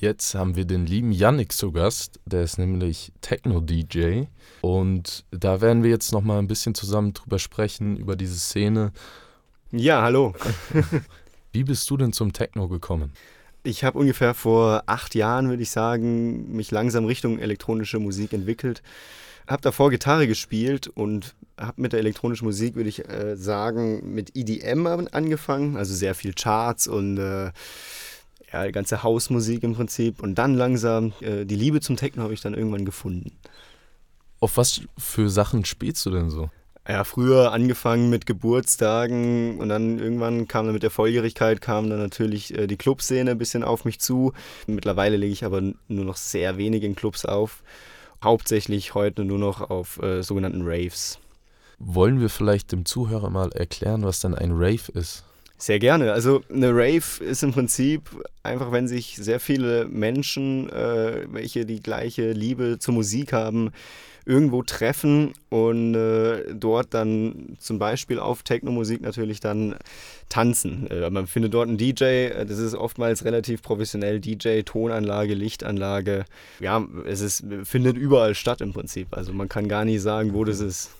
Jetzt haben wir den lieben Yannick zu Gast, der ist nämlich Techno-DJ und da werden wir jetzt nochmal ein bisschen zusammen drüber sprechen, über diese Szene. Ja, hallo. Wie bist du denn zum Techno gekommen? Ich habe ungefähr vor acht Jahren, würde ich sagen, mich langsam Richtung elektronische Musik entwickelt. Habe davor Gitarre gespielt und habe mit der elektronischen Musik, würde ich äh, sagen, mit EDM angefangen, also sehr viel Charts und äh, ja, die ganze Hausmusik im Prinzip. Und dann langsam äh, die Liebe zum Techno habe ich dann irgendwann gefunden. Auf was für Sachen spielst du denn so? Ja, früher angefangen mit Geburtstagen und dann irgendwann kam dann mit der Volljährigkeit kam dann natürlich äh, die Clubszene ein bisschen auf mich zu. Mittlerweile lege ich aber nur noch sehr wenig in Clubs auf. Hauptsächlich heute nur noch auf äh, sogenannten Raves. Wollen wir vielleicht dem Zuhörer mal erklären, was denn ein Rave ist? Sehr gerne. Also eine Rave ist im Prinzip einfach, wenn sich sehr viele Menschen, äh, welche die gleiche Liebe zur Musik haben, irgendwo treffen und äh, dort dann zum Beispiel auf Techno-Musik natürlich dann tanzen. Äh, man findet dort einen DJ, äh, das ist oftmals relativ professionell, DJ, Tonanlage, Lichtanlage. Ja, es ist, findet überall statt im Prinzip. Also man kann gar nicht sagen, wo das ist.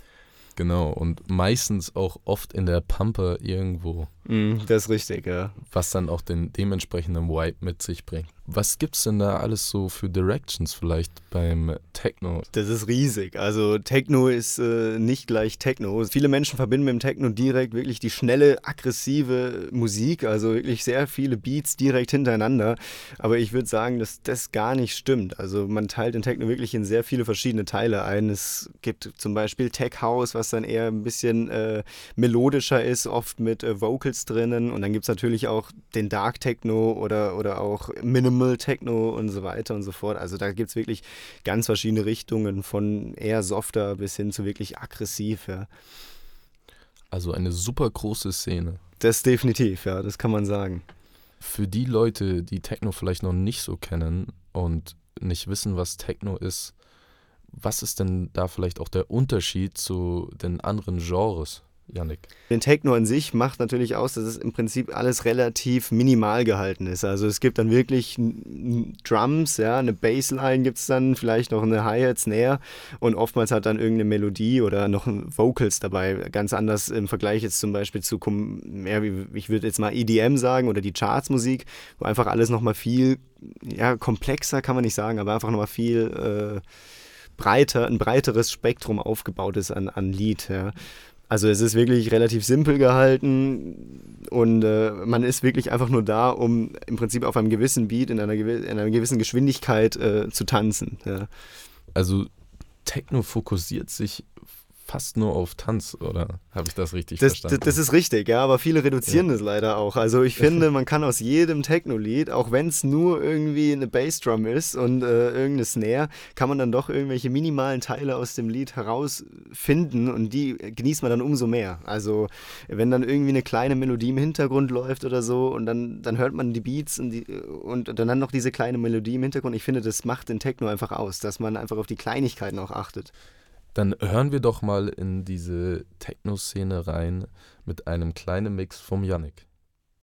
Genau, und meistens auch oft in der Pampe irgendwo. Mm, das ist richtig, ja. Was dann auch den dementsprechenden Vibe mit sich bringt. Was gibt's denn da alles so für Directions vielleicht beim Techno? Das ist riesig. Also Techno ist äh, nicht gleich Techno. Viele Menschen verbinden mit dem Techno direkt wirklich die schnelle, aggressive Musik, also wirklich sehr viele Beats direkt hintereinander. Aber ich würde sagen, dass das gar nicht stimmt. Also man teilt den Techno wirklich in sehr viele verschiedene Teile ein. Es gibt zum Beispiel Tech House, was dann eher ein bisschen äh, melodischer ist, oft mit äh, Vocals drinnen. Und dann gibt es natürlich auch den Dark Techno oder, oder auch Minimal Minimal Techno und so weiter und so fort. Also da gibt es wirklich ganz verschiedene Richtungen, von eher softer bis hin zu wirklich aggressiv. Ja. Also eine super große Szene. Das definitiv, ja, das kann man sagen. Für die Leute, die Techno vielleicht noch nicht so kennen und nicht wissen, was Techno ist, was ist denn da vielleicht auch der Unterschied zu den anderen Genres? Yannick? Den Techno an sich macht natürlich aus, dass es im Prinzip alles relativ minimal gehalten ist. Also es gibt dann wirklich Drums, ja, eine Bassline gibt es dann, vielleicht noch eine Hi-Hat, Snare und oftmals hat dann irgendeine Melodie oder noch Vocals dabei. Ganz anders im Vergleich jetzt zum Beispiel zu, ja, ich würde jetzt mal EDM sagen oder die Chartsmusik, wo einfach alles nochmal viel, ja, komplexer kann man nicht sagen, aber einfach nochmal viel... Äh, breiter, ein breiteres Spektrum aufgebaut ist an, an Lied. Ja. Also es ist wirklich relativ simpel gehalten und äh, man ist wirklich einfach nur da, um im Prinzip auf einem gewissen Beat in einer, gew in einer gewissen Geschwindigkeit äh, zu tanzen. Ja. Also Techno fokussiert sich fast nur auf Tanz, oder habe ich das richtig das, verstanden? Das, ist richtig, ja, aber viele reduzieren ja. das leider auch. Also ich finde, man kann aus jedem Techno-Lied, auch wenn es nur irgendwie eine Bassdrum ist und äh, irgendeine Snare, kann man dann doch irgendwelche minimalen Teile aus dem Lied herausfinden und die genießt man dann umso mehr. Also wenn dann irgendwie eine kleine Melodie im Hintergrund läuft oder so und dann, dann hört man die Beats und, die, und dann noch diese kleine Melodie im Hintergrund. Ich finde, das macht den Techno einfach aus, dass man einfach auf die Kleinigkeiten auch achtet. Dann hören wir doch mal in diese Techno-Szene rein mit einem kleinen Mix vom Yannick.